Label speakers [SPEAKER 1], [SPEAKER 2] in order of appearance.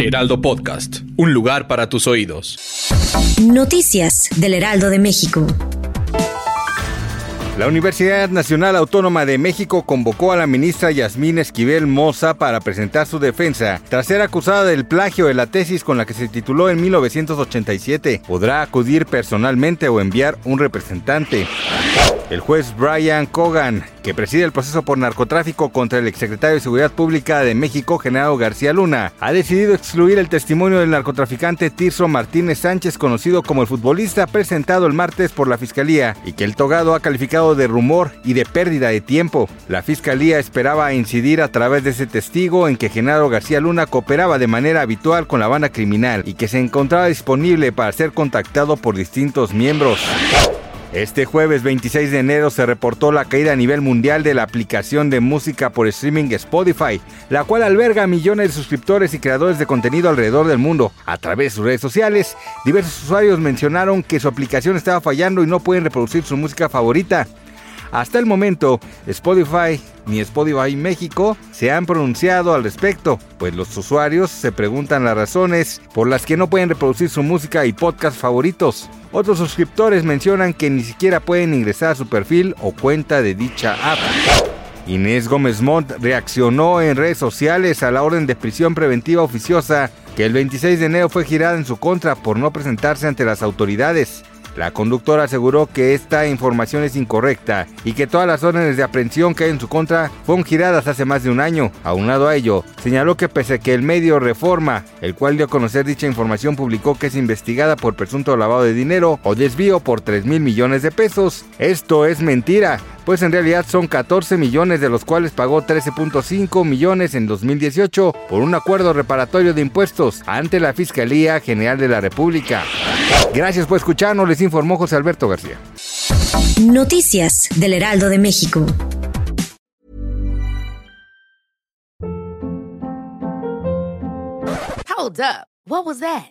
[SPEAKER 1] Heraldo Podcast, un lugar para tus oídos.
[SPEAKER 2] Noticias del Heraldo de México.
[SPEAKER 3] La Universidad Nacional Autónoma de México convocó a la ministra Yasmín Esquivel Moza para presentar su defensa tras ser acusada del plagio de la tesis con la que se tituló en 1987. Podrá acudir personalmente o enviar un representante. El juez Brian Cogan, que preside el proceso por narcotráfico contra el exsecretario de Seguridad Pública de México, Genaro García Luna, ha decidido excluir el testimonio del narcotraficante Tirso Martínez Sánchez, conocido como el futbolista, presentado el martes por la Fiscalía, y que el togado ha calificado de rumor y de pérdida de tiempo. La Fiscalía esperaba incidir a través de ese testigo en que Genaro García Luna cooperaba de manera habitual con la banda criminal y que se encontraba disponible para ser contactado por distintos miembros. Este jueves 26 de enero se reportó la caída a nivel mundial de la aplicación de música por streaming Spotify, la cual alberga millones de suscriptores y creadores de contenido alrededor del mundo. A través de sus redes sociales, diversos usuarios mencionaron que su aplicación estaba fallando y no pueden reproducir su música favorita. Hasta el momento, Spotify ni Spotify México se han pronunciado al respecto, pues los usuarios se preguntan las razones por las que no pueden reproducir su música y podcast favoritos. Otros suscriptores mencionan que ni siquiera pueden ingresar a su perfil o cuenta de dicha app. Inés Gómez Montt reaccionó en redes sociales a la orden de prisión preventiva oficiosa que el 26 de enero fue girada en su contra por no presentarse ante las autoridades. La conductora aseguró que esta información es incorrecta y que todas las órdenes de aprehensión que hay en su contra fueron giradas hace más de un año. Aunado a ello, señaló que pese a que el medio Reforma, el cual dio a conocer dicha información, publicó que es investigada por presunto lavado de dinero o desvío por 3 mil millones de pesos, esto es mentira, pues en realidad son 14 millones de los cuales pagó 13.5 millones en 2018 por un acuerdo reparatorio de impuestos ante la Fiscalía General de la República. Gracias por escucharnos, les informó José Alberto García.
[SPEAKER 2] Noticias del Heraldo de México.
[SPEAKER 4] Hold up. What was that?